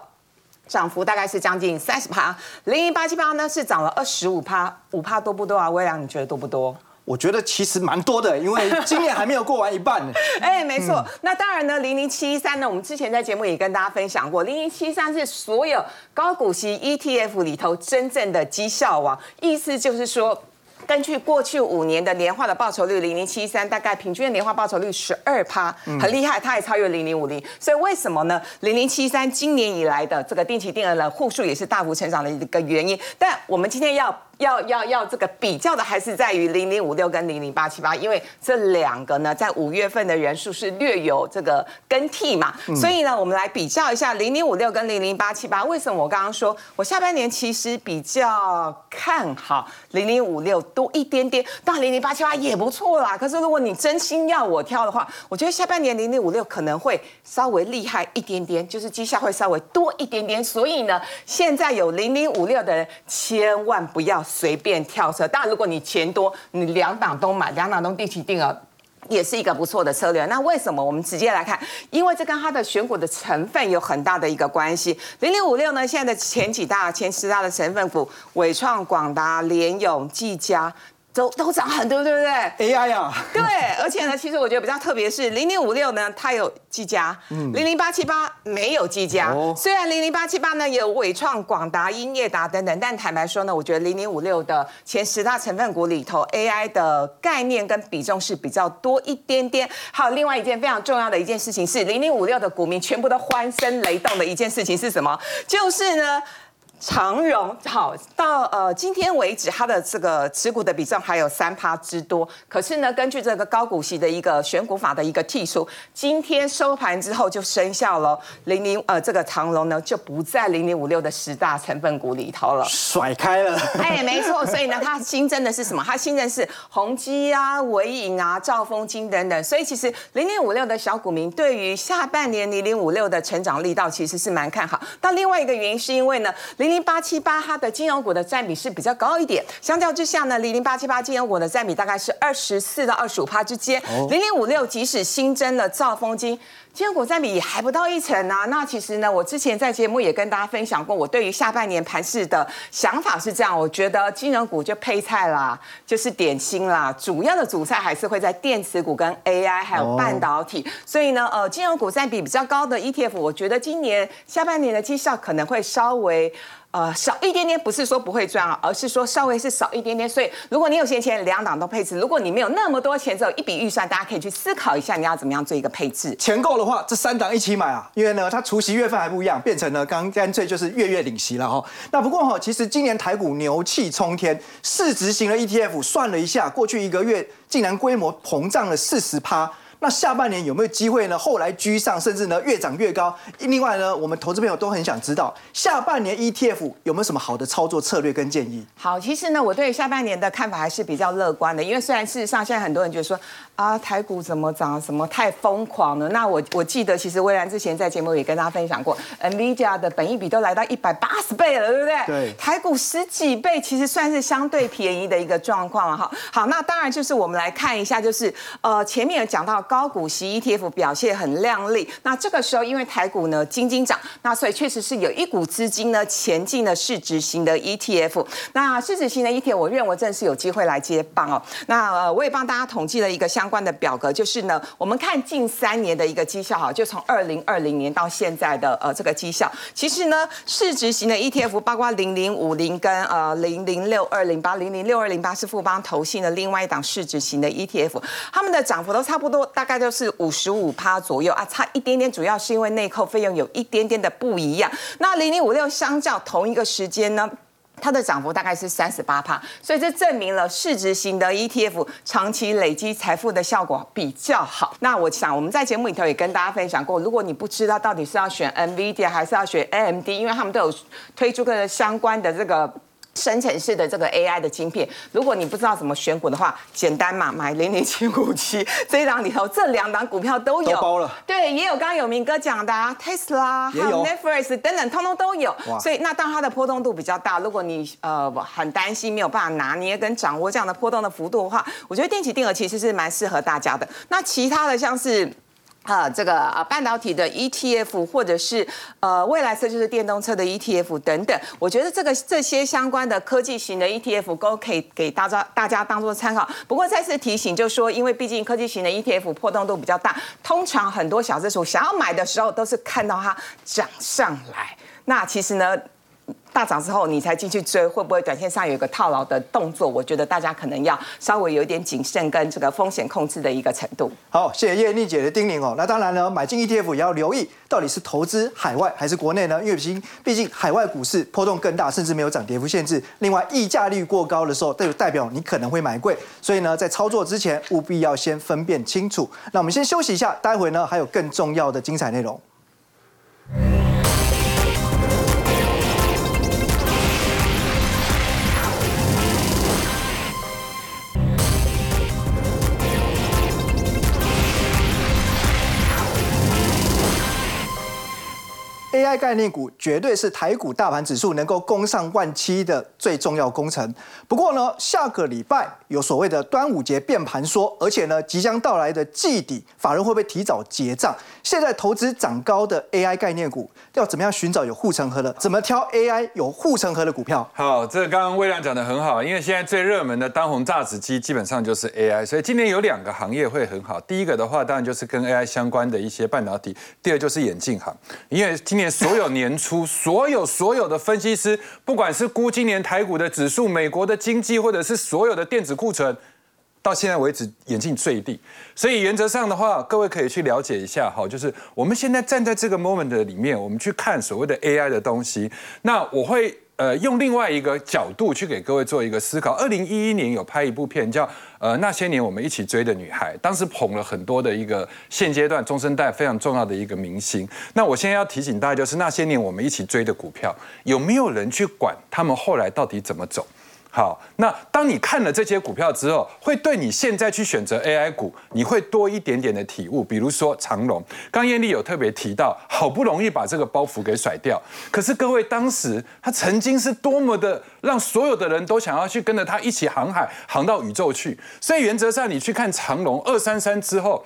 涨幅大概是将近三十趴，零零八七八呢是涨了二十五趴，五趴多不多啊？微良，你觉得多不多？我觉得其实蛮多的，因为今年还没有过完一半呢。哎，没错。那当然呢，零零七三呢，我们之前在节目也跟大家分享过，零零七三是所有高股息 ETF 里头真正的绩效王，意思就是说。根据过去五年的年化的报酬率，零零七三大概平均的年化报酬率十二趴，很厉害，它也超越零零五零。所以为什么呢？零零七三今年以来的这个定期定额的户数也是大幅成长的一个原因。但我们今天要要要要这个比较的，还是在于零零五六跟零零八七八，因为这两个呢，在五月份的人数是略有这个更替嘛。所以呢，我们来比较一下零零五六跟零零八七八。为什么我刚刚说我下半年其实比较看好零零五六？多一点点，当然零零八七八也不错啦。可是如果你真心要我挑的话，我觉得下半年零零五六可能会稍微厉害一点点，就是绩效会稍微多一点点。所以呢，现在有零零五六的人千万不要随便跳车。当然，如果你钱多，你两档都买，两档都定期定额。也是一个不错的策略。那为什么？我们直接来看，因为这跟它的选股的成分有很大的一个关系。零零五六呢，现在的前几大、前十大的成分股，伟创、广达、联永、技嘉。都都涨很多，对不对？AI 啊，对，而且呢，其实我觉得比较特别是零零五六呢，它有技嘉，零零八七八没有技嘉。虽然零零八七八呢有伟创、广达、英业达等等，但坦白说呢，我觉得零零五六的前十大成分股里头，AI 的概念跟比重是比较多一点点。还有另外一件非常重要的一件事情是，零零五六的股民全部都欢声雷动的一件事情是什么？就是呢。长荣好到呃今天为止，它的这个持股的比重还有三趴之多。可是呢，根据这个高股息的一个选股法的一个剔除，今天收盘之后就生效了。零零呃这个长荣呢就不在零零五六的十大成分股里头了，甩开了。哎，没错。所以呢，它新增的是什么？它新增是宏基啊、伟影啊、兆丰金等等。所以其实零零五六的小股民对于下半年零零五六的成长力道其实是蛮看好。但另外一个原因是因为呢零零零八七八，它的金融股的占比是比较高一点。相较之下呢，零零八七八金融股的占比大概是二十四到二十五趴之间。零零五六即使新增了兆丰金，金融股占比也还不到一成啊。那其实呢，我之前在节目也跟大家分享过，我对于下半年盘市的想法是这样：我觉得金融股就配菜啦，就是点心啦，主要的主菜还是会在电池股跟 AI 还有半导体。所以呢，呃，金融股占比比较高的 ETF，我觉得今年下半年的绩效可能会稍微。呃，少一点点不是说不会赚啊，而是说稍微是少一点点。所以如果你有闲钱，两档都配置；如果你没有那么多钱，只有一笔预算，大家可以去思考一下，你要怎么样做一个配置。钱够的话，这三档一起买啊，因为呢，它除夕月份还不一样，变成了刚干脆就是月月领息了哈。那不过哈，其实今年台股牛气冲天，市值型的 ETF 算了一下，过去一个月竟然规模膨胀了四十趴。那下半年有没有机会呢？后来居上，甚至呢越涨越高。另外呢，我们投资朋友都很想知道，下半年 ETF 有没有什么好的操作策略跟建议？好，其实呢，我对下半年的看法还是比较乐观的，因为虽然事实上现在很多人觉得说，啊，台股怎么涨？什么太疯狂了？那我我记得，其实微软之前在节目也跟大家分享过，NVIDIA 的本益比都来到一百八十倍了，对不对？对台股十几倍，其实算是相对便宜的一个状况了哈。好，那当然就是我们来看一下，就是呃前面有讲到高股息 ETF 表现很亮丽，那这个时候因为台股呢金金涨，那所以确实是有一股资金呢前进了市值型的 ETF。那市值型的 ETF，我认为正是有机会来接棒哦。那呃我也帮大家统计了一个相相关的表格，就是呢我们看近三年的一个绩效哈，就从二零二零年到现在的呃这个绩效，其实呢市值型的 ETF 包括零零五零跟呃零零六二零八零零六二零八是富邦投信的另外一档市值型的 ETF，他们的涨幅都差不多，大概都是五十五趴左右啊，差一点点，主要是因为内扣费用有一点点的不一样。那零零五六相较同一个时间呢？它的涨幅大概是三十八帕，所以这证明了市值型的 ETF 长期累积财富的效果比较好。那我想我们在节目里头也跟大家分享过，如果你不知道到底是要选 NVIDIA 还是要选 AMD，因为他们都有推出个相关的这个。生成式的这个 AI 的晶片，如果你不知道怎么选股的话，简单嘛，买零零七五七这一档里头，这两档股票都有都包了。对，也有刚刚有明哥讲的、啊、Tesla，也有还有 Netflix 等等，通通都有哇。所以那当然它的波动度比较大，如果你呃很担心没有办法拿捏跟掌握这样的波动的幅度的话，我觉得定期定额其实是蛮适合大家的。那其他的像是。啊，这个啊半导体的 ETF，或者是呃未来车就是电动车的 ETF 等等，我觉得这个这些相关的科技型的 ETF 都可以给大家大家当做参考。不过再次提醒，就是说因为毕竟科技型的 ETF 波动度比较大，通常很多小资主想要买的时候都是看到它涨上来，那其实呢。大涨之后，你才进去追，会不会短线上有一个套牢的动作？我觉得大家可能要稍微有一点谨慎跟这个风险控制的一个程度。好，谢谢叶丽姐的叮咛哦。那当然呢，买进 ETF 也要留意到底是投资海外还是国内呢？因为毕竟海外股市波动更大，甚至没有涨跌幅限制。另外，溢价率过高的时候，就代表你可能会买贵。所以呢，在操作之前务必要先分辨清楚。那我们先休息一下，待会呢还有更重要的精彩内容。AI 概念股绝对是台股大盘指数能够攻上万七的最重要工程。不过呢，下个礼拜有所谓的端午节变盘说，而且呢，即将到来的季底，法人会不会提早结账？现在投资涨高的 AI 概念股，要怎么样寻找有护城河的？怎么挑 AI 有护城河的股票？好，这刚刚魏亮讲的很好，因为现在最热门的当红炸子鸡基本上就是 AI，所以今年有两个行业会很好。第一个的话，当然就是跟 AI 相关的一些半导体；第二就是眼镜行，因为今年所有年初所有所有的分析师，不管是估今年台股的指数、美国的经济，或者是所有的电子库存。到现在为止，眼镜最低，所以原则上的话，各位可以去了解一下哈，就是我们现在站在这个 moment 里面，我们去看所谓的 AI 的东西。那我会呃用另外一个角度去给各位做一个思考。二零一一年有拍一部片叫呃那些年我们一起追的女孩，当时捧了很多的一个现阶段中生代非常重要的一个明星。那我现在要提醒大家，就是那些年我们一起追的股票，有没有人去管他们后来到底怎么走？好，那当你看了这些股票之后，会对你现在去选择 AI 股，你会多一点点的体悟。比如说长隆，刚艳丽有特别提到，好不容易把这个包袱给甩掉，可是各位当时他曾经是多么的让所有的人都想要去跟着他一起航海，航到宇宙去。所以原则上，你去看长隆二三三之后，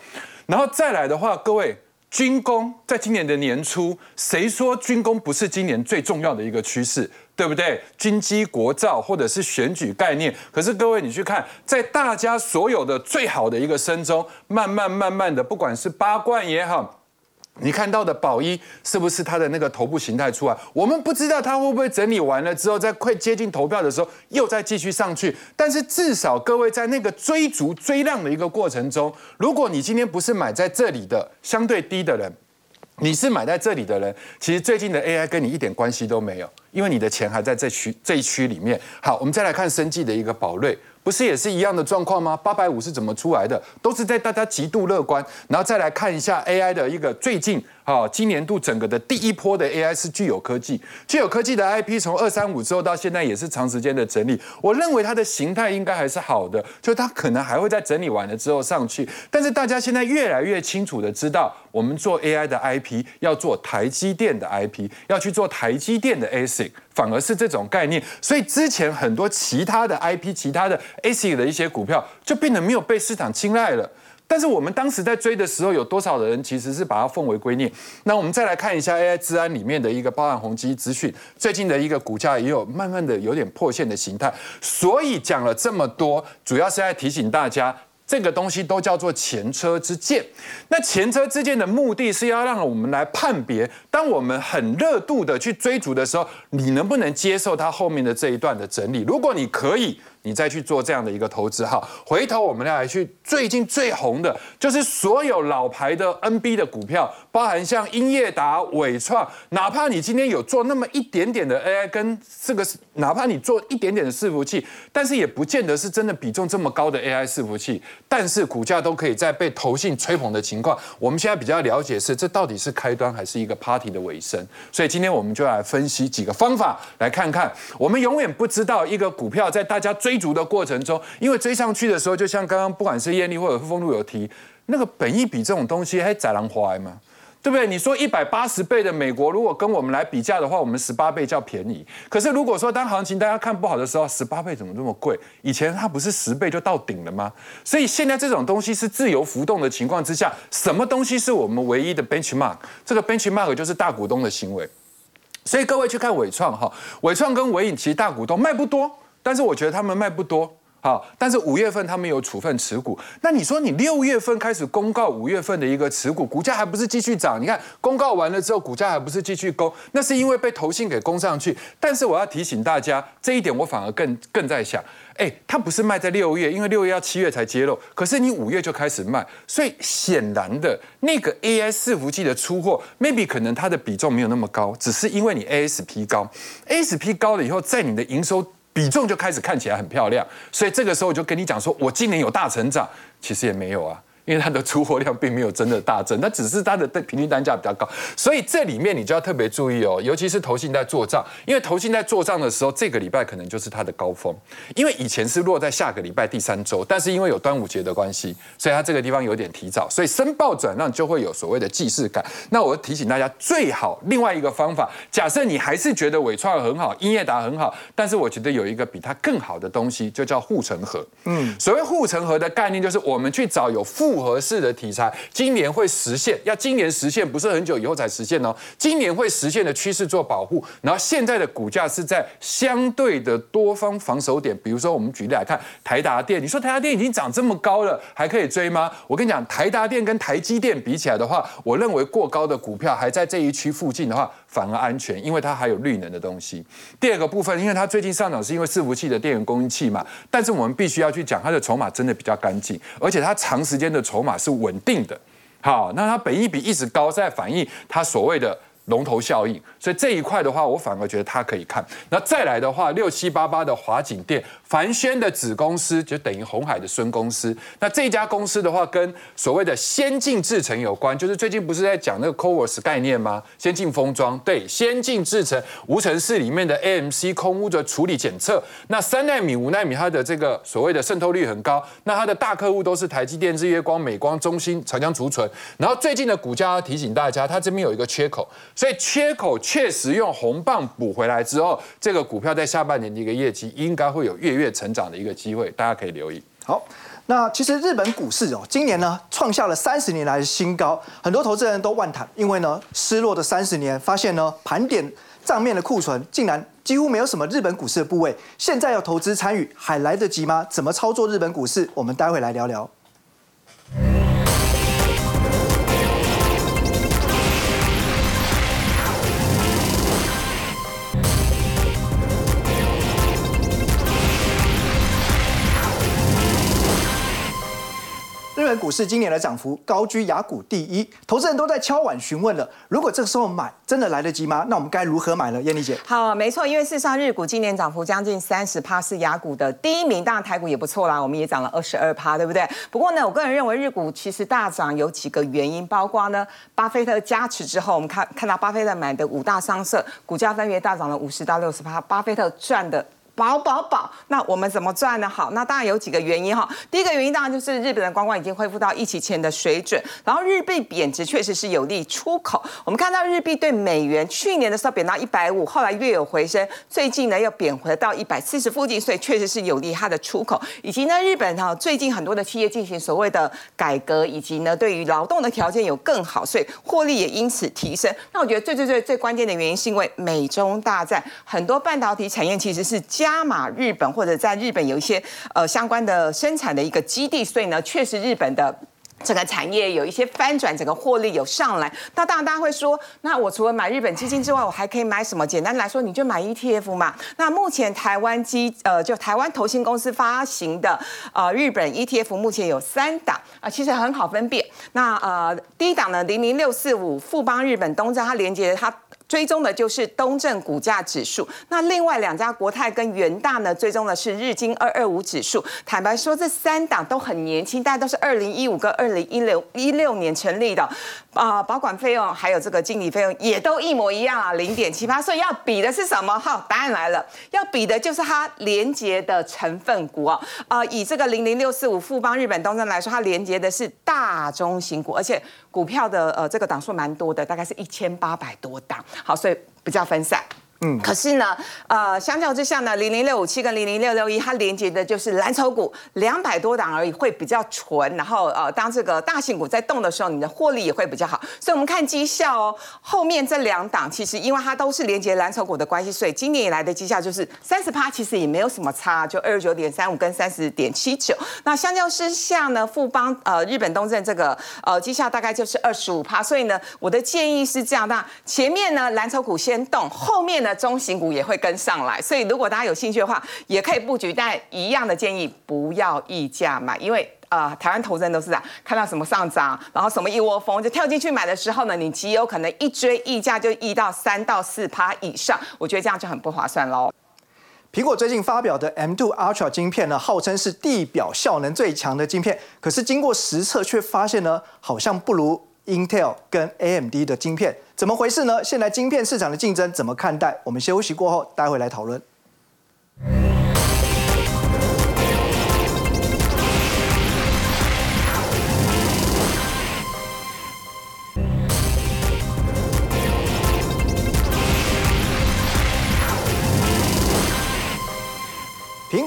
然后再来的话，各位。军工在今年的年初，谁说军工不是今年最重要的一个趋势？对不对？军机国造或者是选举概念，可是各位你去看，在大家所有的最好的一个声中，慢慢慢慢的，不管是八冠也好。你看到的宝一是不是它的那个头部形态出来？我们不知道它会不会整理完了之后，在快接近投票的时候又再继续上去。但是至少各位在那个追逐追量的一个过程中，如果你今天不是买在这里的相对低的人，你是买在这里的人，其实最近的 AI 跟你一点关系都没有，因为你的钱还在这区这一区里面。好，我们再来看生计的一个宝瑞。不是也是一样的状况吗？八百五是怎么出来的？都是在大家极度乐观，然后再来看一下 AI 的一个最近啊，今年度整个的第一波的 AI 是具有科技，具有科技的 IP 从二三五之后到现在也是长时间的整理。我认为它的形态应该还是好的，就它可能还会在整理完了之后上去。但是大家现在越来越清楚的知道，我们做 AI 的 IP 要做台积电的 IP，要去做台积电的 ASIC，反而是这种概念。所以之前很多其他的 IP，其他的。ASIC 的一些股票就变得没有被市场青睐了，但是我们当时在追的时候，有多少的人其实是把它奉为圭臬？那我们再来看一下 AI 治安里面的一个包含宏基资讯，最近的一个股价也有慢慢的有点破线的形态。所以讲了这么多，主要是在提醒大家。这个东西都叫做前车之鉴。那前车之鉴的目的是要让我们来判别，当我们很热度的去追逐的时候，你能不能接受它后面的这一段的整理？如果你可以，你再去做这样的一个投资哈。回头我们来去最近最红的就是所有老牌的 NB 的股票，包含像英业达、伟创，哪怕你今天有做那么一点点的 AI 跟这个，哪怕你做一点点的伺服器，但是也不见得是真的比重这么高的 AI 伺服器。但是股价都可以在被投信吹捧的情况，我们现在比较了解是这到底是开端还是一个 party 的尾声。所以今天我们就来分析几个方法，来看看我们永远不知道一个股票在大家追追逐的过程中，因为追上去的时候，就像刚刚不管是艳丽或者富丰路有提，那个本益比这种东西还宰狼花嘛。对不对？你说一百八十倍的美国，如果跟我们来比价的话，我们十八倍叫便宜。可是如果说当行情大家看不好的时候，十八倍怎么这么贵？以前它不是十倍就到顶了吗？所以现在这种东西是自由浮动的情况之下，什么东西是我们唯一的 benchmark？这个 benchmark 就是大股东的行为。所以各位去看伟创哈，伟创跟伟影其实大股东卖不多，但是我觉得他们卖不多。好，但是五月份他们有处分持股，那你说你六月份开始公告五月份的一个持股，股价还不是继续涨？你看公告完了之后，股价还不是继续攻？那是因为被投信给攻上去。但是我要提醒大家，这一点我反而更更在想，哎，它不是卖在六月，因为六月要七月才揭露，可是你五月就开始卖，所以显然的那个 AI 伺服器的出货，maybe 可能它的比重没有那么高，只是因为你 ASP 高，ASP 高了以后，在你的营收。比重就开始看起来很漂亮，所以这个时候我就跟你讲说，我今年有大成长，其实也没有啊。因为它的出货量并没有真的大增，它只是它的平均单价比较高，所以这里面你就要特别注意哦，尤其是投信在做账，因为投信在做账的时候，这个礼拜可能就是它的高峰，因为以前是落在下个礼拜第三周，但是因为有端午节的关系，所以它这个地方有点提早，所以申报转让就会有所谓的既视感。那我提醒大家，最好另外一个方法，假设你还是觉得伟创很好，英业达很好，但是我觉得有一个比它更好的东西，就叫护城河。嗯，所谓护城河的概念，就是我们去找有复合适的题材，今年会实现，要今年实现，不是很久以后才实现哦。今年会实现的趋势做保护，然后现在的股价是在相对的多方防守点，比如说我们举例来看，台达电，你说台达电已经涨这么高了，还可以追吗？我跟你讲，台达电跟台积电比起来的话，我认为过高的股票还在这一区附近的话，反而安全，因为它还有绿能的东西。第二个部分，因为它最近上涨是因为伺服器的电源供应器嘛，但是我们必须要去讲它的筹码真的比较干净，而且它长时间的筹码是稳定的。好，那它本益比一直高，在反映它所谓的。龙头效应，所以这一块的话，我反而觉得它可以看。那再来的话，六七八八的华景店，凡轩的子公司就等于红海的孙公司。那这家公司的话，跟所谓的先进制程有关，就是最近不是在讲那个 CoWoS 概念吗？先进封装，对，先进制程无尘室里面的 AMC 空污的处理检测。那三纳米、五纳米，它的这个所谓的渗透率很高。那它的大客户都是台积电、日月光、美光、中芯、长江储存。然后最近的股价要提醒大家，它这边有一个缺口。所以缺口确实用红棒补回来之后，这个股票在下半年的一个业绩应该会有越月成长的一个机会，大家可以留意。好，那其实日本股市哦，今年呢创下了三十年来的新高，很多投资人都万谈，因为呢失落的三十年，发现呢盘点账面的库存竟然几乎没有什么日本股市的部位，现在要投资参与还来得及吗？怎么操作日本股市？我们待会来聊聊。股市今年的涨幅高居雅股第一，投资人都在敲碗询问了：如果这个时候买，真的来得及吗？那我们该如何买呢？燕妮姐，好，没错，因为事实上日股今年涨幅将近三十趴，是雅股的第一名。当然台股也不错啦，我们也涨了二十二趴，对不对？不过呢，我个人认为日股其实大涨有几个原因，包括呢，巴菲特加持之后，我们看看到巴菲特买的五大商社股价分别大涨了五十到六十趴，巴菲特赚的。保保保！那我们怎么赚呢？好，那当然有几个原因哈。第一个原因当然就是日本的观光已经恢复到疫情前的水准，然后日币贬值确实是有利出口。我们看到日币对美元去年的时候贬到一百五，后来略有回升，最近呢又贬回到一百四十附近，所以确实是有利它的出口。以及呢，日本哈最近很多的企业进行所谓的改革，以及呢对于劳动的条件有更好，所以获利也因此提升。那我觉得最最最最关键的原因是因为美中大战，很多半导体产业其实是加加码日本或者在日本有一些呃相关的生产的一个基地，所以呢，确实日本的整个产业有一些翻转，整个获利有上来。那当然大家会说，那我除了买日本基金之外，我还可以买什么？简单来说，你就买 ETF 嘛。那目前台湾基呃就台湾投信公司发行的呃日本 ETF 目前有三档啊，其实很好分辨。那呃第一档呢零零六四五富邦日本东证，它连接它。追踪的就是东证股价指数，那另外两家国泰跟元大呢，追踪的是日经二二五指数。坦白说，这三档都很年轻，大家都是二零一五跟二零一六一六年成立的，啊，保管费用还有这个经理费用也都一模一样啊，零点七八。所以要比的是什么？好，答案来了，要比的就是它连接的成分股啊，啊，以这个零零六四五富邦日本东证来说，它连接的是大中型股，而且股票的呃这个档数蛮多的，大概是一千八百多档。好，所以比较分散。嗯，可是呢，呃，相较之下呢，零零六五七跟零零六六一，它连接的就是蓝筹股，两百多档而已，会比较纯。然后呃，当这个大型股在动的时候，你的获利也会比较好。所以我们看绩效哦，后面这两档其实因为它都是连接蓝筹股的关系，所以今年以来的绩效就是三十趴，其实也没有什么差，就二十九点三五跟三十点七九。那相较之下呢，富邦呃日本东证这个呃绩效大概就是二十五趴。所以呢，我的建议是这样，那前面呢蓝筹股先动，后面呢。中型股也会跟上来，所以如果大家有兴趣的话，也可以布局。但一样的建议，不要溢价买，因为呃，台湾投资人都是这样，看到什么上涨，然后什么一窝蜂就跳进去买的时候呢，你极有可能一追溢价就溢到三到四趴以上，我觉得这样就很不划算喽。苹果最近发表的 M2 Ultra 晶片呢，号称是地表效能最强的晶片，可是经过实测却发现呢，好像不如。Intel 跟 AMD 的晶片怎么回事呢？现在晶片市场的竞争怎么看待？我们休息过后，待会来讨论。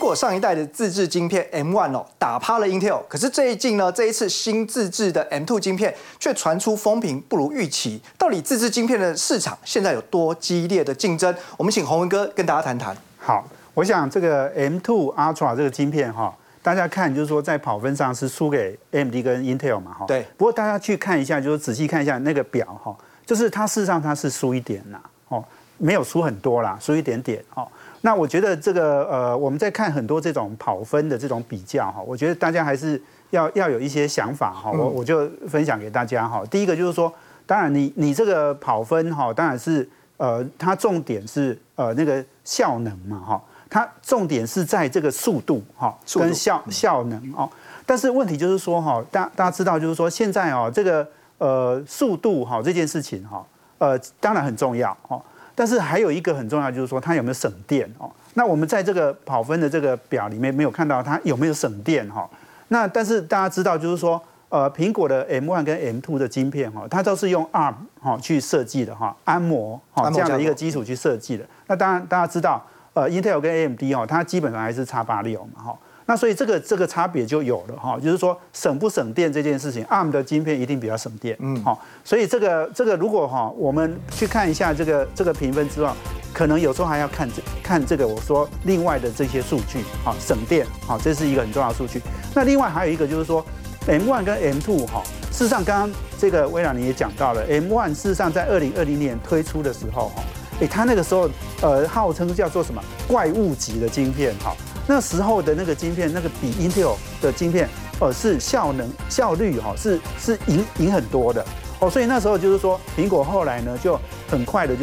果上一代的自制晶片 M1 哦，打趴了 Intel。可是最近呢，这一次新自制的 M2 晶片却传出风评不如预期。到底自制晶片的市场现在有多激烈的竞争？我们请洪文哥跟大家谈谈。好，我想这个 M2 Ultra 这个晶片哈，大家看就是说在跑分上是输给 AMD 跟 Intel 嘛哈。对。不过大家去看一下，就是仔细看一下那个表哈，就是它事实上它是输一点啦，哦，没有输很多啦，输一点点哦。那我觉得这个呃，我们在看很多这种跑分的这种比较哈，我觉得大家还是要要有一些想法哈，我我就分享给大家哈。第一个就是说，当然你你这个跑分哈，当然是呃，它重点是呃那个效能嘛哈，它重点是在这个速度哈，跟效效能哦。但是问题就是说哈，大大家知道就是说现在哦这个呃速度哈这件事情哈，呃当然很重要哦。但是还有一个很重要，就是说它有没有省电哦？那我们在这个跑分的这个表里面没有看到它有没有省电哈？那但是大家知道，就是说呃，苹果的 M1 跟 M2 的晶片哈，它都是用 ARM 哈去设计的哈，安摩哈这样的一个基础去设计的。那当然大家知道，呃，Intel 跟 AMD 哦，它基本上还是叉八六嘛哈。那所以这个这个差别就有了哈，就是说省不省电这件事情，ARM 的晶片一定比较省电，嗯，好，所以这个这个如果哈，我们去看一下这个这个评分之外，可能有时候还要看这看这个我说另外的这些数据，好，省电，好，这是一个很重要的数据。那另外还有一个就是说，M1 跟 M2 哈，事实上刚刚这个微软你也讲到了，M1 事实上在二零二零年推出的时候哈，哎，它那个时候呃号称叫做什么怪物级的晶片哈。那时候的那个晶片，那个比 Intel 的晶片呃是效能效率哈、是是赢赢很多的哦，所以那时候就是说苹果后来呢就很快的就。